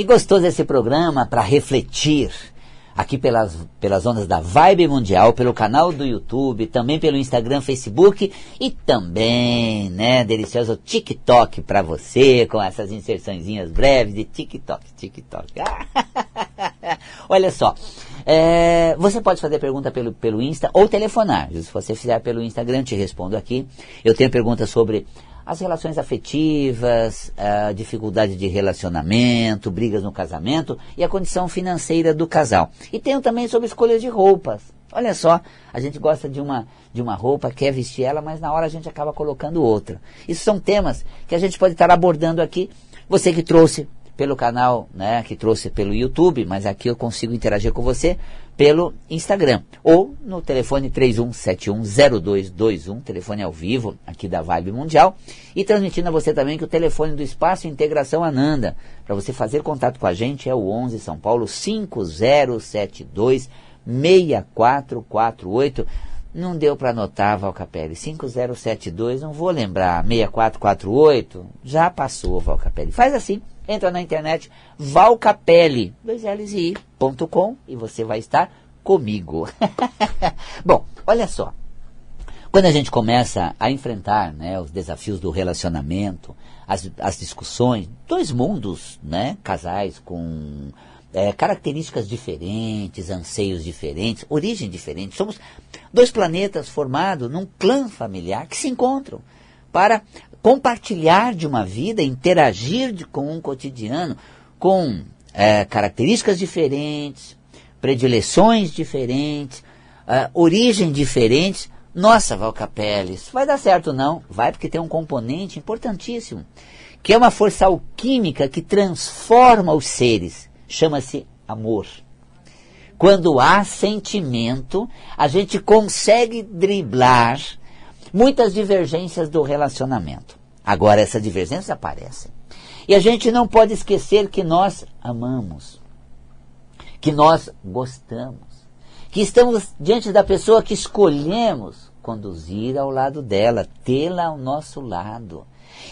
que gostoso esse programa para refletir aqui pelas, pelas ondas da Vibe Mundial, pelo canal do YouTube, também pelo Instagram, Facebook e também, né, delicioso TikTok para você, com essas inserçõezinhas breves de TikTok, TikTok. Olha só, é, você pode fazer pergunta pelo, pelo Insta ou telefonar. Se você fizer pelo Instagram, te respondo aqui. Eu tenho perguntas sobre as relações afetivas, a dificuldade de relacionamento, brigas no casamento e a condição financeira do casal. E tenho também sobre escolhas de roupas. Olha só, a gente gosta de uma, de uma roupa, quer vestir ela, mas na hora a gente acaba colocando outra. Isso são temas que a gente pode estar abordando aqui. Você que trouxe pelo canal, né, que trouxe pelo YouTube, mas aqui eu consigo interagir com você pelo Instagram ou no telefone 31710221, telefone ao vivo aqui da Vibe Mundial, e transmitindo a você também que o telefone do Espaço Integração Ananda, para você fazer contato com a gente é o 11 São Paulo 5072 6448. Não deu para anotar, Valcapelli. 5072, não vou lembrar. 6448, já passou, Valcapelli. Faz assim, entra na internet, valcapelli, e você vai estar comigo. Bom, olha só. Quando a gente começa a enfrentar né, os desafios do relacionamento, as, as discussões, dois mundos, né, casais com é, características diferentes, anseios diferentes, origem diferente. Somos dois planetas formados num clã familiar que se encontram para compartilhar de uma vida, interagir de, com um cotidiano, com é, características diferentes, predileções diferentes, uh, origem diferentes. Nossa, Valcapelli, isso vai dar certo não? Vai porque tem um componente importantíssimo, que é uma força alquímica que transforma os seres. Chama-se amor. Quando há sentimento, a gente consegue driblar muitas divergências do relacionamento. Agora, essas divergências aparecem. E a gente não pode esquecer que nós amamos, que nós gostamos, que estamos diante da pessoa que escolhemos conduzir ao lado dela, tê-la ao nosso lado.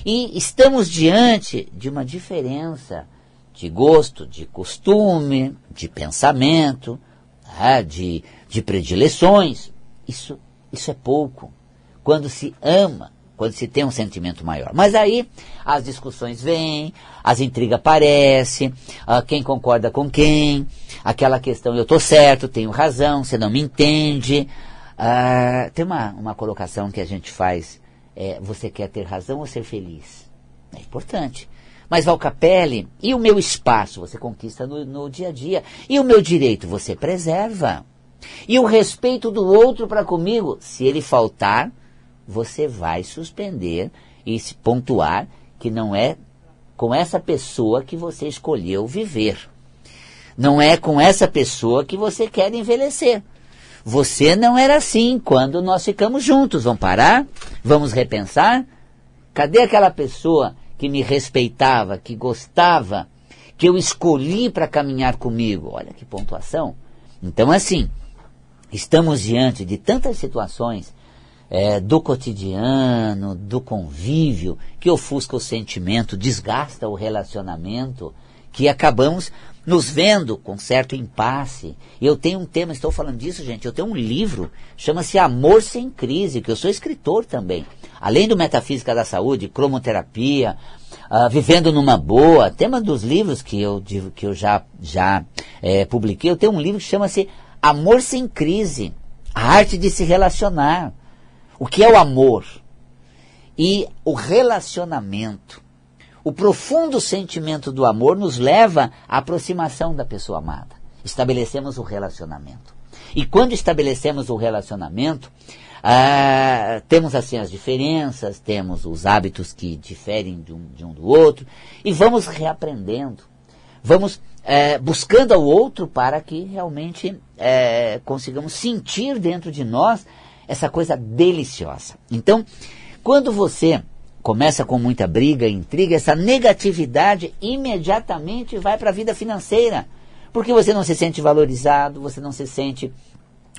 E estamos diante de uma diferença de gosto, de costume, de pensamento, né, de, de predileções. Isso, isso é pouco quando se ama, quando se tem um sentimento maior. Mas aí as discussões vêm, as intrigas aparecem, uh, quem concorda com quem, aquela questão eu estou certo, tenho razão, você não me entende. Uh, tem uma, uma colocação que a gente faz, é, você quer ter razão ou ser feliz? É importante. Mas Valcapelli, e o meu espaço você conquista no, no dia a dia? E o meu direito você preserva? E o respeito do outro para comigo, se ele faltar, você vai suspender e se pontuar que não é com essa pessoa que você escolheu viver. Não é com essa pessoa que você quer envelhecer. Você não era assim quando nós ficamos juntos. Vamos parar? Vamos repensar? Cadê aquela pessoa que me respeitava, que gostava, que eu escolhi para caminhar comigo? Olha que pontuação. Então, assim, estamos diante de tantas situações é, do cotidiano, do convívio, que ofusca o sentimento, desgasta o relacionamento, que acabamos nos vendo com certo impasse. Eu tenho um tema, estou falando disso, gente, eu tenho um livro, chama-se Amor Sem Crise, que eu sou escritor também. Além do Metafísica da Saúde, Cromoterapia, uh, Vivendo numa Boa, tema dos livros que eu, que eu já, já é, publiquei, eu tenho um livro que chama-se Amor Sem Crise, a arte de se relacionar o que é o amor e o relacionamento. O profundo sentimento do amor nos leva à aproximação da pessoa amada. Estabelecemos o relacionamento. E quando estabelecemos o relacionamento, ah, temos assim as diferenças, temos os hábitos que diferem de um, de um do outro, e vamos reaprendendo. Vamos é, buscando ao outro para que realmente é, consigamos sentir dentro de nós essa coisa deliciosa. Então, quando você começa com muita briga, intriga, essa negatividade imediatamente vai para a vida financeira. Porque você não se sente valorizado, você não se sente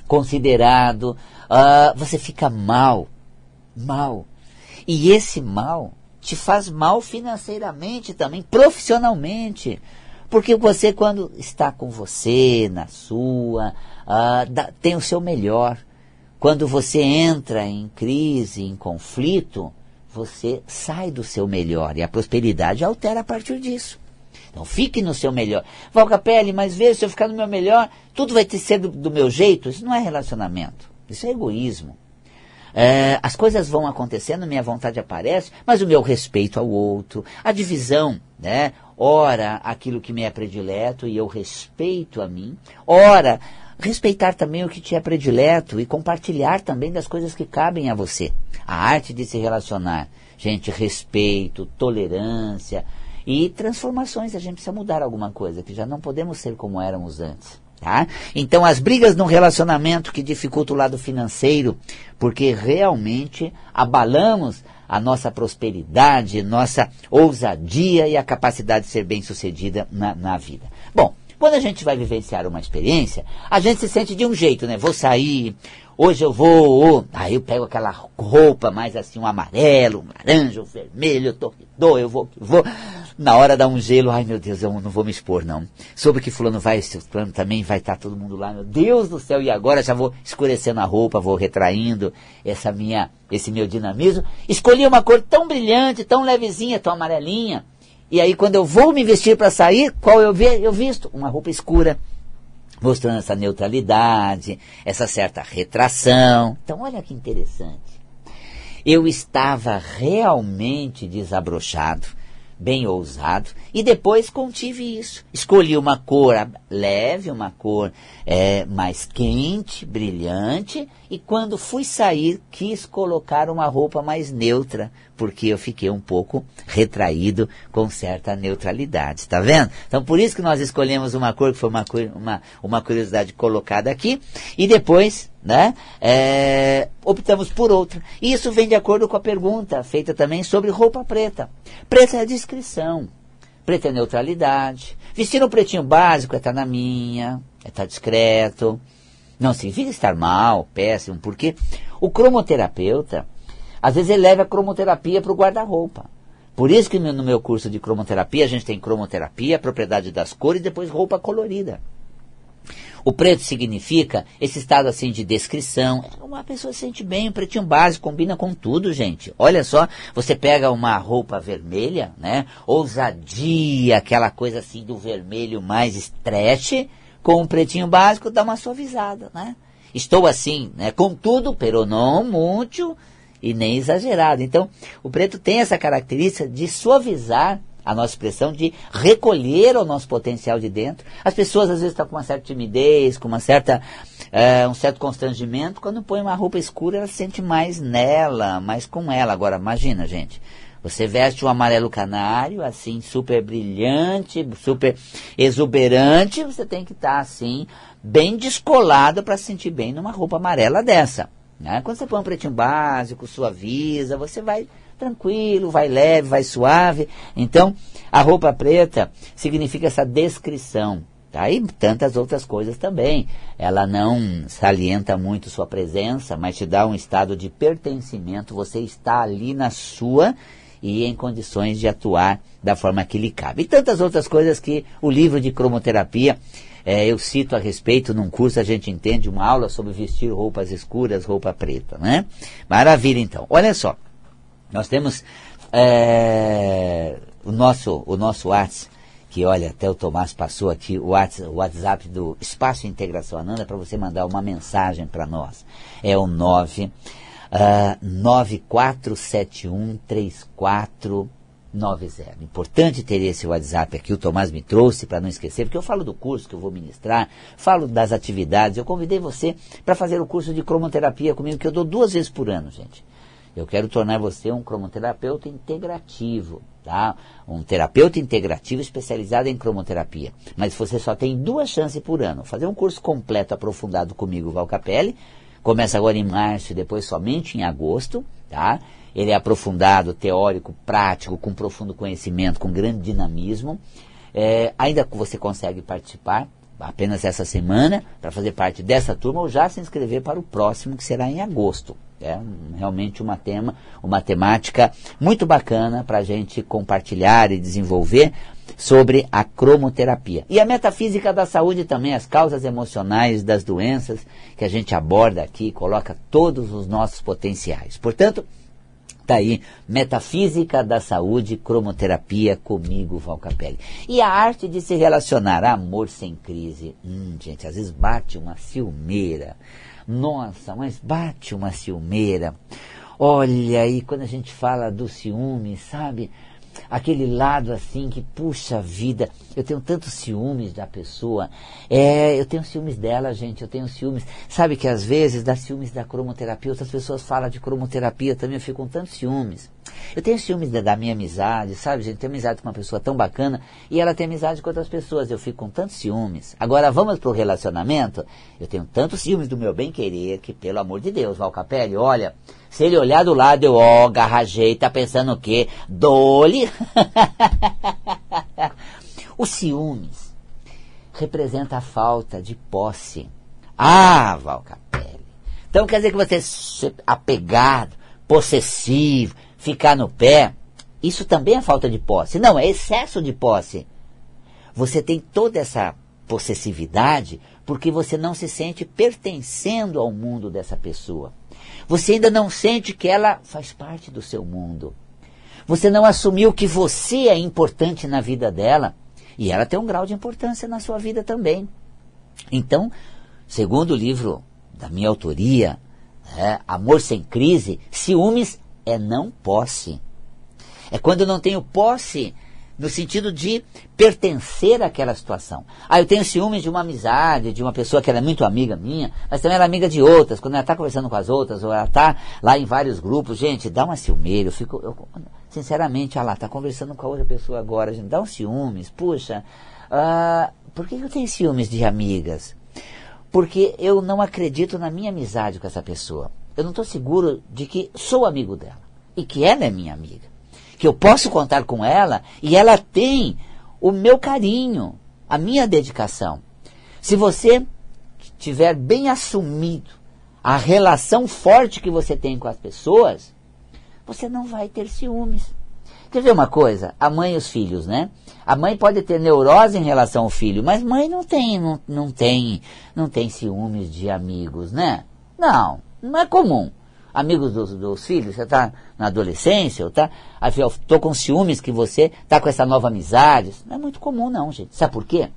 considerado, uh, você fica mal. Mal. E esse mal te faz mal financeiramente também, profissionalmente. Porque você, quando está com você, na sua, uh, dá, tem o seu melhor. Quando você entra em crise, em conflito, você sai do seu melhor e a prosperidade altera a partir disso. Então fique no seu melhor. Valga pele, mas veja, se eu ficar no meu melhor, tudo vai ser do, do meu jeito. Isso não é relacionamento. Isso é egoísmo. É, as coisas vão acontecendo, minha vontade aparece, mas o meu respeito ao outro, a divisão, né? Ora, aquilo que me é predileto e eu respeito a mim. Ora, respeitar também o que te é predileto e compartilhar também das coisas que cabem a você. A arte de se relacionar. Gente, respeito, tolerância e transformações. A gente precisa mudar alguma coisa, que já não podemos ser como éramos antes. Tá? Então, as brigas no relacionamento que dificultam o lado financeiro, porque realmente abalamos a nossa prosperidade, nossa ousadia e a capacidade de ser bem-sucedida na, na vida. Quando a gente vai vivenciar uma experiência, a gente se sente de um jeito, né? Vou sair, hoje eu vou, aí eu pego aquela roupa mais assim, um amarelo, um laranja, um vermelho, torredor, eu vou, vou. Na hora dá um gelo, ai meu Deus, eu não vou me expor não. Soube que fulano vai, esse plano também, vai estar tá todo mundo lá, meu Deus do céu, e agora já vou escurecendo a roupa, vou retraindo essa minha, esse meu dinamismo. Escolhi uma cor tão brilhante, tão levezinha, tão amarelinha, e aí, quando eu vou me vestir para sair, qual eu, ve eu visto? Uma roupa escura, mostrando essa neutralidade, essa certa retração. Então, olha que interessante. Eu estava realmente desabrochado, bem ousado, e depois contive isso. Escolhi uma cor leve, uma cor é, mais quente, brilhante, e quando fui sair, quis colocar uma roupa mais neutra, porque eu fiquei um pouco retraído com certa neutralidade, está vendo? Então por isso que nós escolhemos uma cor que foi uma, uma, uma curiosidade colocada aqui, e depois né, é, optamos por outra. Isso vem de acordo com a pergunta feita também sobre roupa preta. Preta é descrição, preta é neutralidade. Vestir um pretinho básico é estar tá na minha, é estar tá discreto. Não significa estar mal, péssimo, porque o cromoterapeuta às vezes ele leva a cromoterapia para o guarda-roupa. Por isso que no meu curso de cromoterapia a gente tem cromoterapia, propriedade das cores e depois roupa colorida. O preto significa esse estado assim de descrição. Uma pessoa se sente bem, o pretinho básico combina com tudo, gente. Olha só, você pega uma roupa vermelha, né? Ousadia, aquela coisa assim do vermelho mais stretch, com um pretinho básico dá uma suavizada, né? Estou assim, né? Com tudo, pero não muito e nem exagerado. Então, o preto tem essa característica de suavizar a nossa expressão, de recolher o nosso potencial de dentro. As pessoas às vezes estão com uma certa timidez, com uma certa, é, um certo constrangimento. Quando põe uma roupa escura, ela se sente mais nela, mais com ela. Agora, imagina, gente. Você veste um amarelo canário, assim, super brilhante, super exuberante, você tem que estar, tá, assim, bem descolado para se sentir bem numa roupa amarela dessa. Né? Quando você põe um pretinho básico, suaviza, você vai tranquilo, vai leve, vai suave. Então, a roupa preta significa essa descrição. Tá? E tantas outras coisas também. Ela não salienta muito sua presença, mas te dá um estado de pertencimento. Você está ali na sua e em condições de atuar da forma que lhe cabe. E tantas outras coisas que o livro de cromoterapia é, eu cito a respeito, num curso a gente entende uma aula sobre vestir roupas escuras, roupa preta, né? Maravilha, então. Olha só, nós temos é, o nosso o nosso WhatsApp, que olha, até o Tomás passou aqui o WhatsApp, o WhatsApp do Espaço Integração Ananda para você mandar uma mensagem para nós. É o 9 uh, 9471 34 90. Importante ter esse WhatsApp aqui, o Tomás me trouxe para não esquecer, porque eu falo do curso que eu vou ministrar, falo das atividades. Eu convidei você para fazer o curso de cromoterapia comigo, que eu dou duas vezes por ano, gente. Eu quero tornar você um cromoterapeuta integrativo, tá? Um terapeuta integrativo especializado em cromoterapia. Mas você só tem duas chances por ano. Fazer um curso completo, aprofundado comigo, Val Capelli. Começa agora em março e depois somente em agosto, tá? Ele é aprofundado, teórico, prático, com profundo conhecimento, com grande dinamismo. É, ainda você consegue participar apenas essa semana para fazer parte dessa turma ou já se inscrever para o próximo que será em agosto. É realmente uma tema, uma temática muito bacana para a gente compartilhar e desenvolver sobre a cromoterapia. E a metafísica da saúde também, as causas emocionais das doenças que a gente aborda aqui, coloca todos os nossos potenciais. Portanto, Está aí, Metafísica da Saúde, Cromoterapia, comigo, Val Capelli. E a arte de se relacionar, amor sem crise. Hum, gente, às vezes bate uma ciumeira. Nossa, mas bate uma ciumeira. Olha aí, quando a gente fala do ciúme, sabe? aquele lado assim que, puxa vida, eu tenho tantos ciúmes da pessoa. É, eu tenho ciúmes dela, gente, eu tenho ciúmes. Sabe que às vezes dá ciúmes da cromoterapia, outras pessoas falam de cromoterapia também, eu fico com tantos ciúmes. Eu tenho ciúmes da, da minha amizade, sabe, gente? Tenho amizade com uma pessoa tão bacana e ela tem amizade com outras pessoas. Eu fico com tantos ciúmes. Agora vamos pro relacionamento. Eu tenho tantos ciúmes do meu bem querer que, pelo amor de Deus, Valcapelli, olha, se ele olhar do lado, eu, ó, oh, garrajei, tá pensando o quê? Dole. o ciúmes representa a falta de posse. Ah, Valcapelli. Então quer dizer que você é apegado, possessivo, ficar no pé, isso também é falta de posse. Não, é excesso de posse. Você tem toda essa possessividade porque você não se sente pertencendo ao mundo dessa pessoa. Você ainda não sente que ela faz parte do seu mundo. Você não assumiu que você é importante na vida dela e ela tem um grau de importância na sua vida também. Então, segundo o livro da minha autoria, é, Amor Sem Crise, ciúmes é não posse. É quando eu não tenho posse no sentido de pertencer àquela situação. Ah, eu tenho ciúmes de uma amizade, de uma pessoa que era muito amiga minha, mas também era amiga de outras. Quando ela está conversando com as outras, ou ela está lá em vários grupos, gente, dá uma ciumeira. Eu fico, eu, sinceramente, ah lá, está conversando com a outra pessoa agora, gente, dá um ciúmes. Puxa, ah, por que eu tenho ciúmes de amigas? Porque eu não acredito na minha amizade com essa pessoa eu não estou seguro de que sou amigo dela e que ela é minha amiga. Que eu posso contar com ela e ela tem o meu carinho, a minha dedicação. Se você tiver bem assumido a relação forte que você tem com as pessoas, você não vai ter ciúmes. Quer ver uma coisa? A mãe e os filhos, né? A mãe pode ter neurose em relação ao filho, mas mãe não tem, não, não tem, não tem ciúmes de amigos, né? Não. Não é comum. Amigos dos, dos filhos, você está na adolescência, ou tá, estou com ciúmes que você está com essa nova amizade. Isso não é muito comum não, gente. Sabe por quê?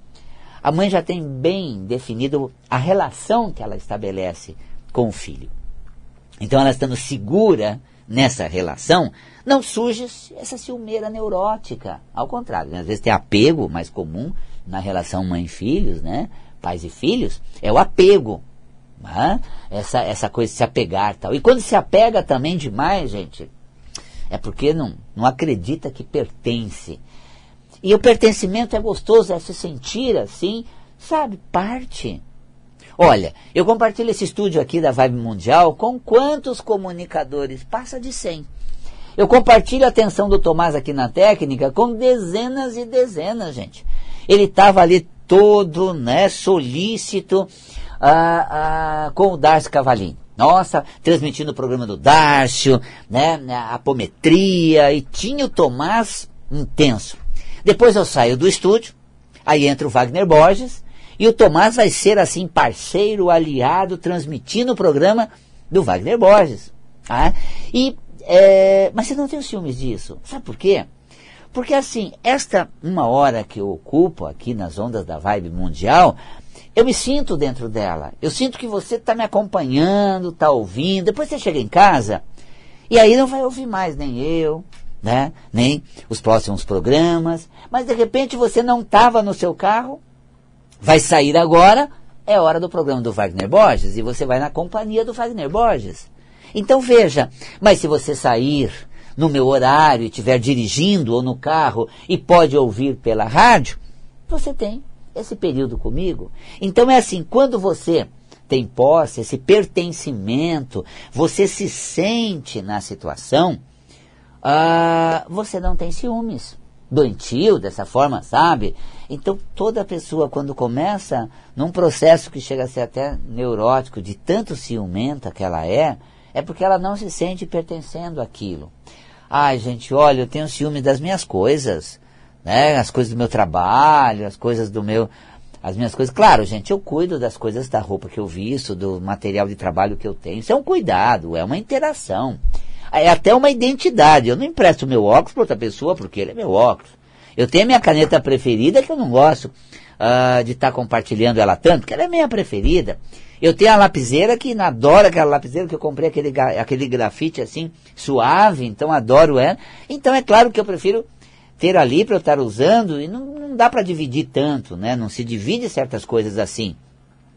A mãe já tem bem definido a relação que ela estabelece com o filho. Então ela estando segura nessa relação, não surge essa ciumeira neurótica. Ao contrário, né? às vezes tem apego mais comum na relação mãe-filhos, né? Pais e filhos, é o apego. Né? Essa, essa coisa de se apegar tal. E quando se apega também demais, gente, é porque não, não acredita que pertence. E o pertencimento é gostoso, é se sentir assim, sabe, parte. Olha, eu compartilho esse estúdio aqui da Vibe Mundial com quantos comunicadores? Passa de 100. Eu compartilho a atenção do Tomás aqui na técnica com dezenas e dezenas, gente. Ele estava ali todo, né, solícito, com o Darcio Cavalim. Nossa, transmitindo o programa do Darcio, né, a apometria, e tinha o Tomás intenso. Depois eu saio do estúdio, aí entra o Wagner Borges, e o Tomás vai ser assim parceiro, aliado, transmitindo o programa do Wagner Borges. Tá? E, é, mas você não tem ciúmes disso. Sabe por quê? Porque assim, esta uma hora que eu ocupo aqui nas ondas da vibe mundial, eu me sinto dentro dela. Eu sinto que você está me acompanhando, está ouvindo. Depois você chega em casa e aí não vai ouvir mais nem eu, né? Nem os próximos programas. Mas de repente você não estava no seu carro, vai sair agora, é hora do programa do Wagner Borges e você vai na companhia do Wagner Borges. Então veja, mas se você sair no meu horário e estiver dirigindo ou no carro e pode ouvir pela rádio, você tem esse período comigo. Então é assim, quando você tem posse, esse pertencimento, você se sente na situação, ah, você não tem ciúmes. Doentio, dessa forma, sabe? Então toda pessoa, quando começa num processo que chega a ser até neurótico, de tanto ciumenta que ela é, é porque ela não se sente pertencendo àquilo. Ai, gente, olha, eu tenho ciúme das minhas coisas, né? As coisas do meu trabalho, as coisas do meu as minhas coisas. Claro, gente, eu cuido das coisas da roupa que eu visto, do material de trabalho que eu tenho. Isso é um cuidado, é uma interação. É até uma identidade. Eu não empresto meu óculos para outra pessoa porque ele é meu óculos. Eu tenho a minha caneta preferida que eu não gosto uh, de estar tá compartilhando ela tanto, porque ela é minha preferida. Eu tenho a lapiseira que adoro aquela lapiseira que eu comprei aquele, aquele grafite assim, suave, então adoro ela. Então é claro que eu prefiro ter ali para eu estar usando e não, não dá para dividir tanto, né? Não se divide certas coisas assim.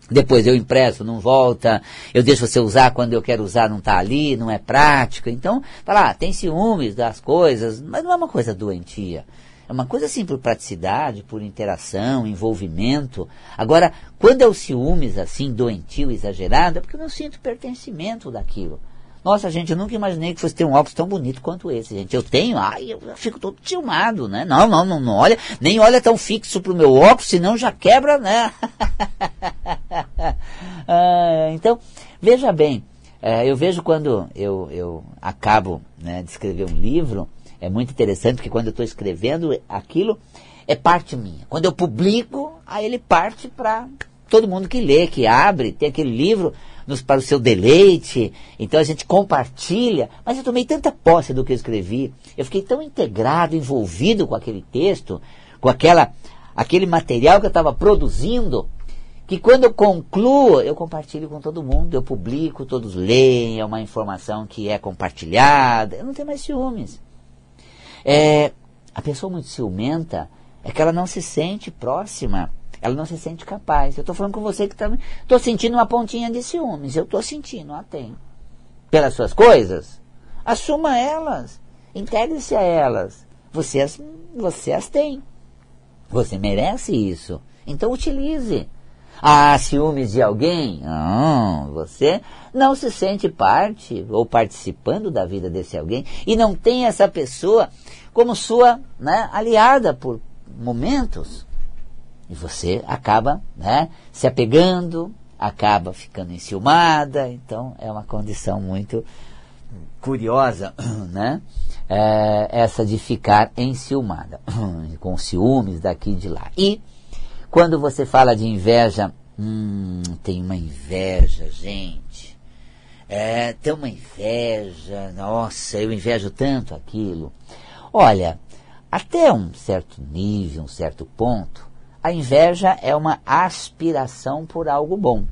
Depois eu impresso, não volta, eu deixo você usar quando eu quero usar, não está ali, não é prático. Então, tá lá, tem ciúmes das coisas, mas não é uma coisa doentia. É uma coisa assim por praticidade, por interação, envolvimento. Agora, quando é o ciúmes assim, doentio, exagerado, é porque eu não sinto pertencimento daquilo. Nossa, gente, eu nunca imaginei que fosse ter um óculos tão bonito quanto esse, gente. Eu tenho, ai, eu fico todo tilmado, né? Não, não, não, não olha, nem olha tão fixo pro meu óculos, senão já quebra, né? ah, então, veja bem, é, eu vejo quando eu, eu acabo né, de escrever um livro, é muito interessante porque quando eu estou escrevendo aquilo, é parte minha. Quando eu publico, aí ele parte para todo mundo que lê, que abre, tem aquele livro nos, para o seu deleite. Então a gente compartilha. Mas eu tomei tanta posse do que eu escrevi. Eu fiquei tão integrado, envolvido com aquele texto, com aquela, aquele material que eu estava produzindo, que quando eu concluo, eu compartilho com todo mundo, eu publico, todos leem, é uma informação que é compartilhada. Eu não tenho mais ciúmes. É, a pessoa muito ciumenta é que ela não se sente próxima ela não se sente capaz. Eu estou falando com você que também. Tá, estou sentindo uma pontinha de ciúmes. Eu estou sentindo, a tem. Pelas suas coisas, assuma elas. Integre-se a elas. Você as, você as tem. Você merece isso. Então utilize. Ah, ciúmes de alguém? Você não se sente parte ou participando da vida desse alguém e não tem essa pessoa como sua né, aliada por momentos. E você acaba né, se apegando, acaba ficando enciumada, então é uma condição muito curiosa, né? É, essa de ficar enciumada, com ciúmes daqui e de lá. E quando você fala de inveja, hum, tem uma inveja, gente. É, tem uma inveja, nossa, eu invejo tanto aquilo. Olha, até um certo nível, um certo ponto, a inveja é uma aspiração por algo bom.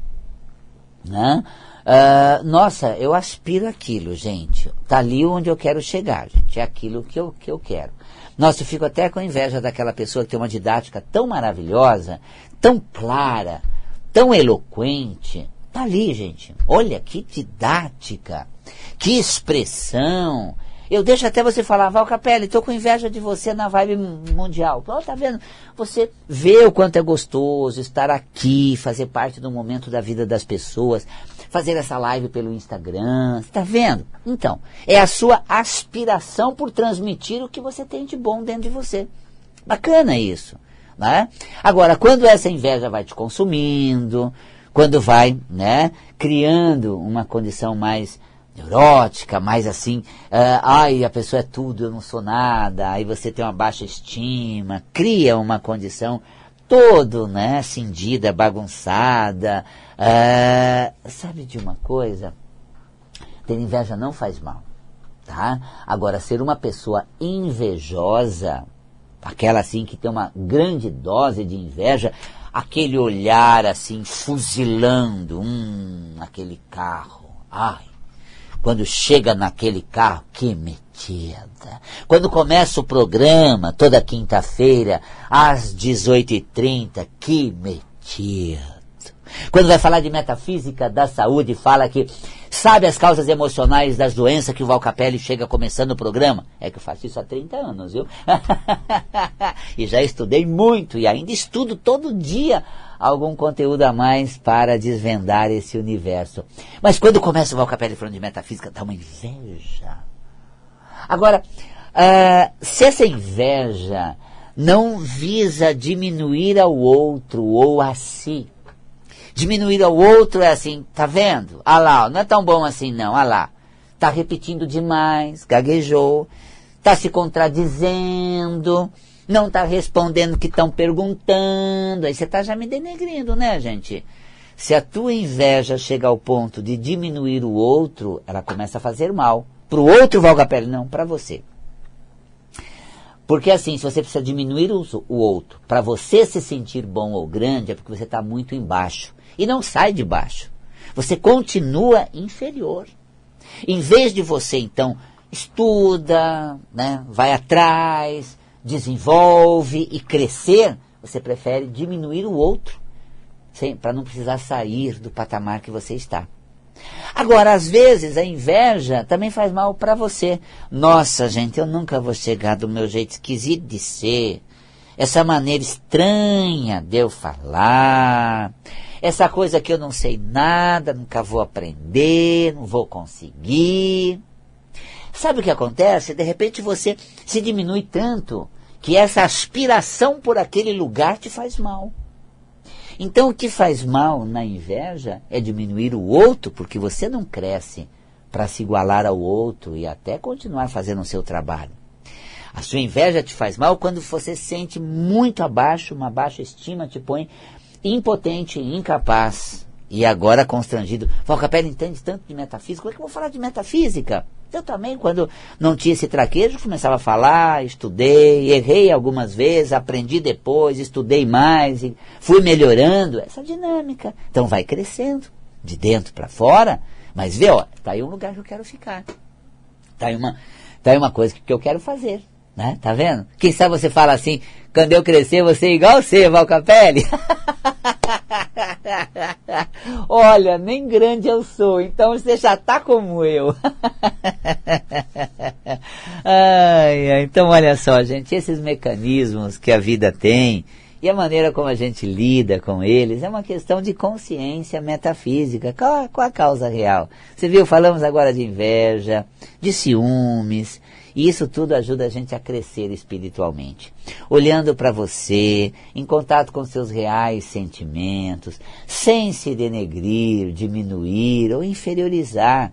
Né? Uh, nossa, eu aspiro aquilo, gente. Está ali onde eu quero chegar, gente. É aquilo que eu, que eu quero. Nossa, eu fico até com inveja daquela pessoa que tem uma didática tão maravilhosa, tão clara, tão eloquente. Está ali, gente. Olha que didática, que expressão, eu deixo até você falar, Val Capelli, estou com inveja de você na vibe mundial. Oh, tá vendo? Você vê o quanto é gostoso estar aqui, fazer parte do momento da vida das pessoas, fazer essa live pelo Instagram. Está vendo? Então, é a sua aspiração por transmitir o que você tem de bom dentro de você. Bacana isso. Né? Agora, quando essa inveja vai te consumindo, quando vai né, criando uma condição mais neurótica, mais assim, uh, ai, a pessoa é tudo, eu não sou nada, aí você tem uma baixa estima, cria uma condição todo, né, cindida, bagunçada. Uh, sabe de uma coisa? Ter inveja não faz mal, tá? Agora, ser uma pessoa invejosa, aquela assim que tem uma grande dose de inveja, aquele olhar assim, fuzilando, hum, aquele carro, ai, quando chega naquele carro, que metida. Quando começa o programa, toda quinta-feira, às 18h30, que metida. Quando vai falar de metafísica da saúde, fala que sabe as causas emocionais das doenças que o Valcapelli chega começando o programa? É que eu faço isso há 30 anos, viu? e já estudei muito e ainda estudo todo dia algum conteúdo a mais para desvendar esse universo. Mas quando começa o Valcapelli falando de metafísica, dá uma inveja. Agora, uh, se essa inveja não visa diminuir ao outro ou a si, Diminuir ao outro é assim, tá vendo? Ah lá, não é tão bom assim não, ah lá. Tá repetindo demais, gaguejou, tá se contradizendo, não tá respondendo o que estão perguntando. Aí você tá já me denegrindo, né, gente? Se a tua inveja chega ao ponto de diminuir o outro, ela começa a fazer mal. Para o outro, Valga Pele, não, para você. Porque assim, se você precisa diminuir o, o outro, para você se sentir bom ou grande, é porque você está muito embaixo. E não sai de baixo. Você continua inferior. Em vez de você, então, estuda, né, vai atrás, desenvolve e crescer, você prefere diminuir o outro para não precisar sair do patamar que você está. Agora, às vezes, a inveja também faz mal para você. Nossa, gente, eu nunca vou chegar do meu jeito esquisito de ser. Essa maneira estranha de eu falar. Essa coisa que eu não sei nada, nunca vou aprender, não vou conseguir. Sabe o que acontece? De repente você se diminui tanto que essa aspiração por aquele lugar te faz mal. Então, o que faz mal na inveja é diminuir o outro, porque você não cresce para se igualar ao outro e até continuar fazendo o seu trabalho. A sua inveja te faz mal quando você se sente muito abaixo, uma baixa estima te põe impotente, incapaz e agora constrangido. Valcapelli entende tanto de metafísica, como é que eu vou falar de metafísica? Eu também, quando não tinha esse traquejo, começava a falar, estudei, errei algumas vezes, aprendi depois, estudei mais e fui melhorando essa dinâmica. Então vai crescendo, de dentro para fora, mas vê, ó, tá aí um lugar que eu quero ficar. Tá aí uma, tá aí uma coisa que eu quero fazer. Né? Tá vendo? Quem sabe você fala assim, quando eu crescer, você é igual você, Valcapelli. Olha, nem grande eu sou, então você já tá como eu. ai, então olha só, gente, esses mecanismos que a vida tem e a maneira como a gente lida com eles é uma questão de consciência metafísica. Qual, qual a causa real? Você viu, falamos agora de inveja, de ciúmes, e isso tudo ajuda a gente a crescer espiritualmente. Olhando para você, em contato com seus reais sentimentos, sem se denegrir, diminuir ou inferiorizar,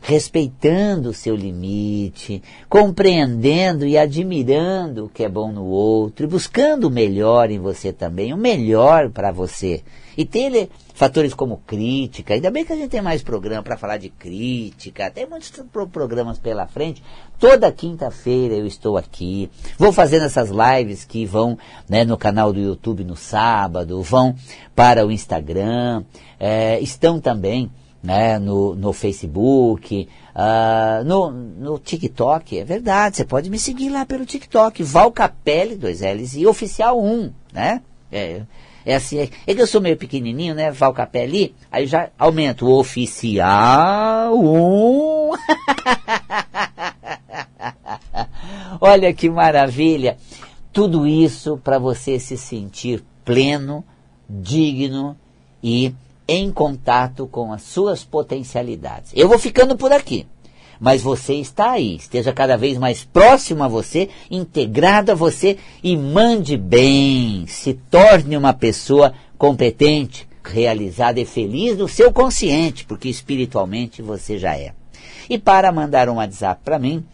respeitando o seu limite, compreendendo e admirando o que é bom no outro, e buscando o melhor em você também, o melhor para você. E ter fatores como crítica, ainda bem que a gente tem mais programa para falar de crítica, tem muitos programas pela frente. Toda quinta-feira eu estou aqui, vou fazendo essas lives que vão né, no canal do YouTube no sábado, vão para o Instagram, é, estão também né, no, no Facebook, uh, no, no TikTok, é verdade, você pode me seguir lá pelo TikTok, Val Capelli, dois L's, e Oficial 1, né? É, é assim, é, é, que eu sou meio pequenininho, né, Val Capelli, aí já aumento o Oficial 1. Olha que maravilha! Tudo isso para você se sentir pleno, digno e em contato com as suas potencialidades. Eu vou ficando por aqui, mas você está aí. Esteja cada vez mais próximo a você, integrado a você e mande bem. Se torne uma pessoa competente, realizada e feliz no seu consciente, porque espiritualmente você já é. E para mandar um WhatsApp para mim,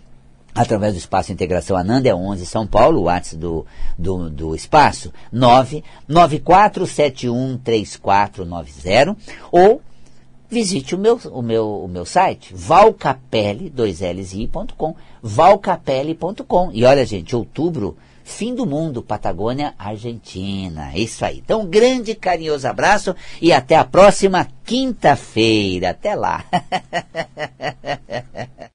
através do Espaço Integração Ananda, é 11 São Paulo, o WhatsApp do, do, do espaço, 994713490, ou visite o meu, o meu, o meu site, valcapelli, 2lsi.com, valcapelli.com. E olha, gente, outubro, fim do mundo, Patagônia, Argentina. Isso aí. Então, um grande carinhoso abraço e até a próxima quinta-feira. Até lá.